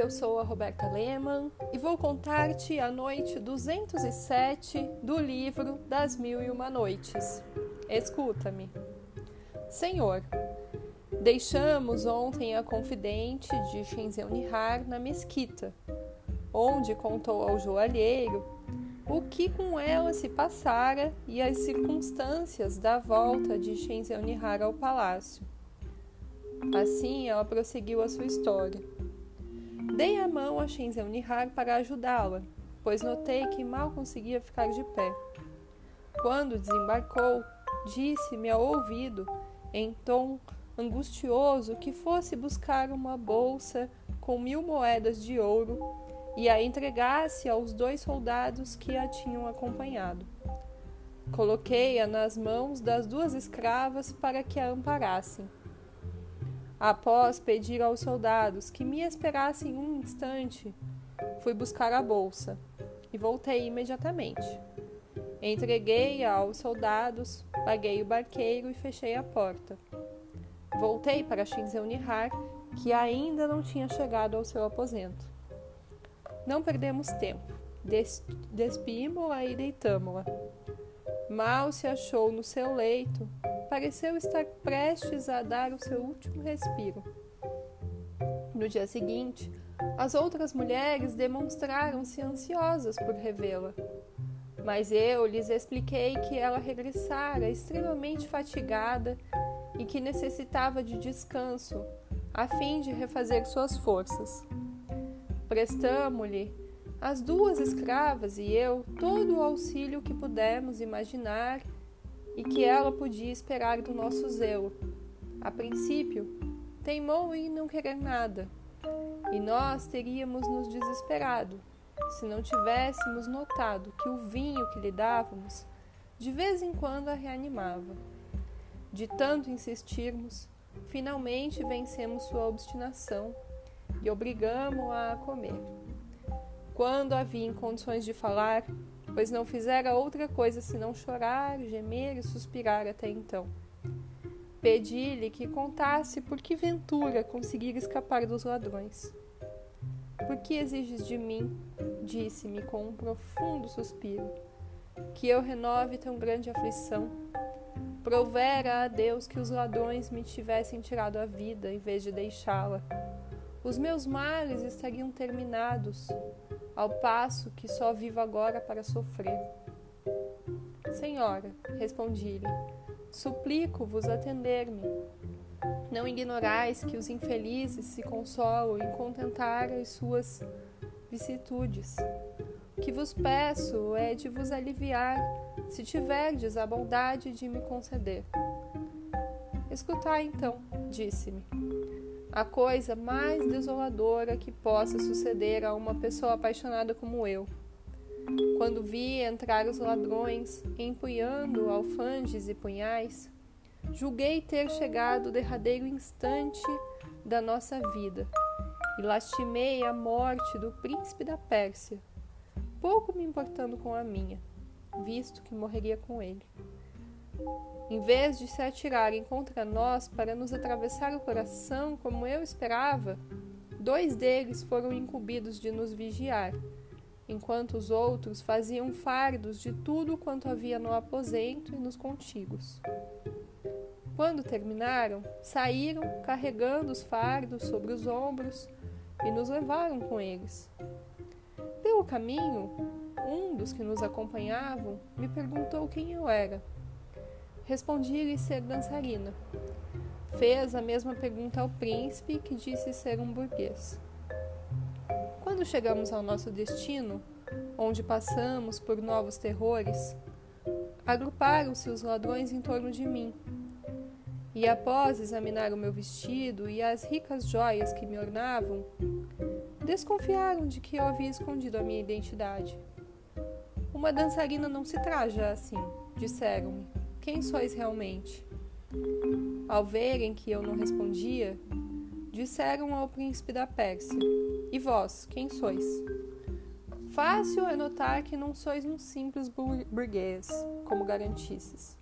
Eu sou a Roberta Lehmann e vou contar-te a noite 207 do livro Das Mil e Uma Noites. Escuta-me. Senhor, deixamos ontem a confidente de Shenzhen Nihar na mesquita, onde contou ao joalheiro o que com ela se passara e as circunstâncias da volta de Shenzhen Nihar ao palácio. Assim ela prosseguiu a sua história. Dei a mão a Shenzhen Nihar para ajudá-la, pois notei que mal conseguia ficar de pé. Quando desembarcou, disse-me ao ouvido, em tom angustioso, que fosse buscar uma bolsa com mil moedas de ouro e a entregasse aos dois soldados que a tinham acompanhado. Coloquei-a nas mãos das duas escravas para que a amparassem Após pedir aos soldados que me esperassem um instante, fui buscar a bolsa e voltei imediatamente. Entreguei-a aos soldados, paguei o barqueiro e fechei a porta. Voltei para Shinzeu Nihar, que ainda não tinha chegado ao seu aposento. Não perdemos tempo. Des Despimos-la e deitamo-la. Mal se achou no seu leito, pareceu estar prestes a dar o seu último respiro. No dia seguinte, as outras mulheres demonstraram-se ansiosas por revê-la, mas eu lhes expliquei que ela regressara extremamente fatigada e que necessitava de descanso a fim de refazer suas forças. Prestamo-lhe, as duas escravas e eu, todo o auxílio que pudemos imaginar e que ela podia esperar do nosso zelo. A princípio, teimou em não querer nada, e nós teríamos nos desesperado se não tivéssemos notado que o vinho que lhe dávamos de vez em quando a reanimava. De tanto insistirmos, finalmente vencemos sua obstinação e obrigamo-a a comer. Quando havia em condições de falar, pois não fizera outra coisa senão chorar, gemer e suspirar até então. Pedi-lhe que contasse por que ventura conseguir escapar dos ladrões. Por que exiges de mim, disse-me com um profundo suspiro, que eu renove tão grande aflição? Provera a Deus que os ladrões me tivessem tirado a vida em vez de deixá-la. Os meus males estariam terminados, ao passo que só vivo agora para sofrer. Senhora, respondi-lhe, suplico-vos atender-me. Não ignorais que os infelizes se consolam em contentar as suas vicissitudes. O que vos peço é de vos aliviar, se tiverdes a bondade de me conceder. Escutai então, disse-me a coisa mais desoladora que possa suceder a uma pessoa apaixonada como eu. Quando vi entrar os ladrões empunhando alfanges e punhais, julguei ter chegado o derradeiro instante da nossa vida e lastimei a morte do príncipe da Pérsia, pouco me importando com a minha, visto que morreria com ele. Em vez de se atirarem contra nós para nos atravessar o coração como eu esperava, dois deles foram incumbidos de nos vigiar, enquanto os outros faziam fardos de tudo quanto havia no aposento e nos contíguos. Quando terminaram, saíram carregando os fardos sobre os ombros e nos levaram com eles. Pelo caminho, um dos que nos acompanhavam me perguntou quem eu era. Respondi-lhe ser dançarina. Fez a mesma pergunta ao príncipe, que disse ser um burguês. Quando chegamos ao nosso destino, onde passamos por novos terrores, agruparam-se os ladrões em torno de mim. E após examinar o meu vestido e as ricas joias que me ornavam, desconfiaram de que eu havia escondido a minha identidade. Uma dançarina não se traja assim, disseram-me. Quem sois realmente? Ao verem que eu não respondia, disseram ao príncipe da Pérsia: E vós, quem sois? Fácil é notar que não sois um simples burguês, como garantisses.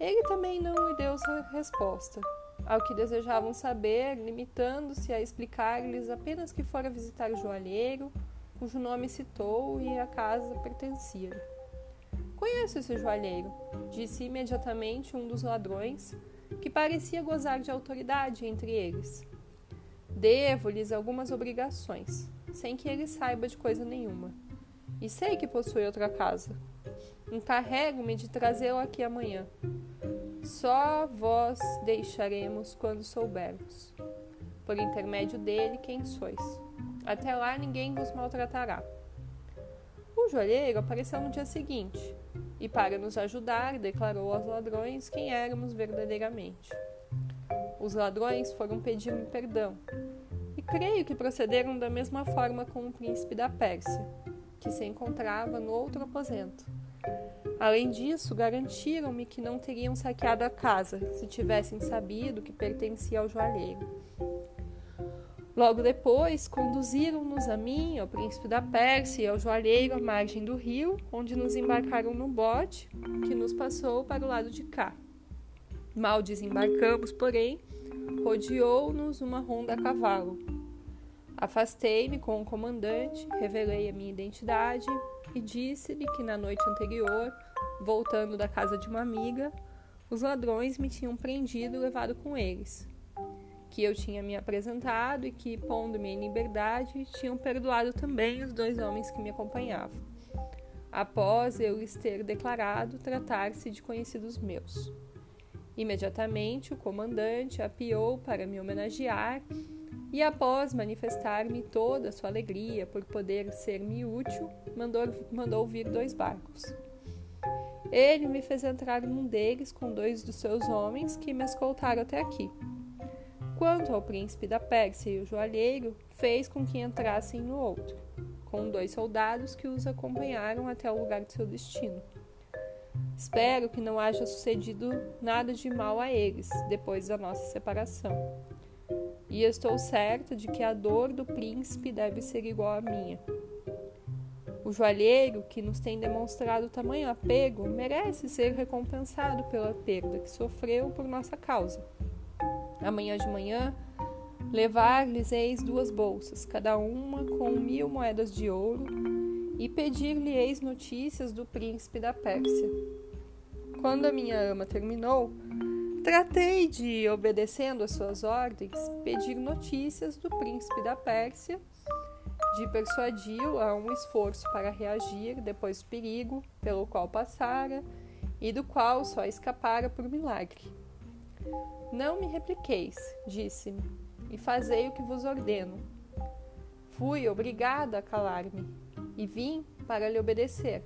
Ele também não me deu resposta, ao que desejavam saber, limitando-se a explicar-lhes apenas que fora visitar o joalheiro, cujo nome citou e a casa pertencia. Conheço esse joalheiro, disse imediatamente um dos ladrões, que parecia gozar de autoridade entre eles. Devo-lhes algumas obrigações, sem que ele saiba de coisa nenhuma. E sei que possui outra casa. Encarrego-me de trazê-lo aqui amanhã. Só vós deixaremos quando soubermos, por intermédio dele, quem sois. Até lá ninguém vos maltratará. O joalheiro apareceu no dia seguinte e, para nos ajudar, declarou aos ladrões quem éramos verdadeiramente. Os ladrões foram pedir-me perdão e creio que procederam da mesma forma com o príncipe da Pérsia, que se encontrava no outro aposento Além disso, garantiram-me que não teriam saqueado a casa se tivessem sabido que pertencia ao joalheiro. Logo depois, conduziram-nos a mim, ao príncipe da Pérsia e ao joalheiro à margem do rio, onde nos embarcaram no bote que nos passou para o lado de cá. Mal desembarcamos, porém, rodeou-nos uma ronda a cavalo. Afastei-me com o comandante, revelei a minha identidade e disse-lhe que na noite anterior Voltando da casa de uma amiga, os ladrões me tinham prendido e levado com eles. Que eu tinha me apresentado e que, pondo-me em liberdade, tinham perdoado também os dois homens que me acompanhavam, após eu lhes ter declarado tratar-se de conhecidos meus. Imediatamente o comandante apiou para me homenagear e, após manifestar-me toda a sua alegria por poder ser-me útil, mandou, mandou vir dois barcos. Ele me fez entrar num deles com dois dos seus homens que me escoltaram até aqui. Quanto ao príncipe da Pérsia e o joalheiro, fez com que entrassem no outro, com dois soldados que os acompanharam até o lugar de seu destino. Espero que não haja sucedido nada de mal a eles depois da nossa separação. E estou certa de que a dor do príncipe deve ser igual à minha. O joalheiro, que nos tem demonstrado tamanho apego, merece ser recompensado pela perda que sofreu por nossa causa. Amanhã de manhã, levar-lhes eis duas bolsas, cada uma com mil moedas de ouro, e pedir-lhe-eis notícias do príncipe da Pérsia. Quando a minha ama terminou, tratei de, obedecendo às suas ordens, pedir notícias do príncipe da Pérsia de persuadi-o a um esforço para reagir depois do perigo pelo qual passara e do qual só escapara por milagre. Não me repliqueis, disse-me, e fazei o que vos ordeno. Fui obrigada a calar-me e vim para lhe obedecer.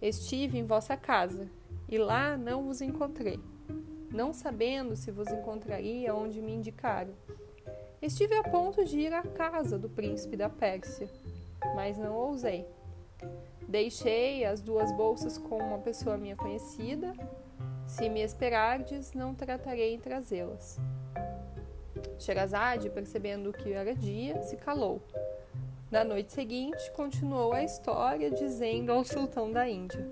Estive em vossa casa e lá não vos encontrei, não sabendo se vos encontraria onde me indicaram. Estive a ponto de ir à casa do príncipe da Pérsia, mas não ousei. Deixei as duas bolsas com uma pessoa minha conhecida. Se me esperardes, não tratarei em trazê-las. Sherazade, percebendo que era dia, se calou. Na noite seguinte, continuou a história, dizendo ao sultão da Índia: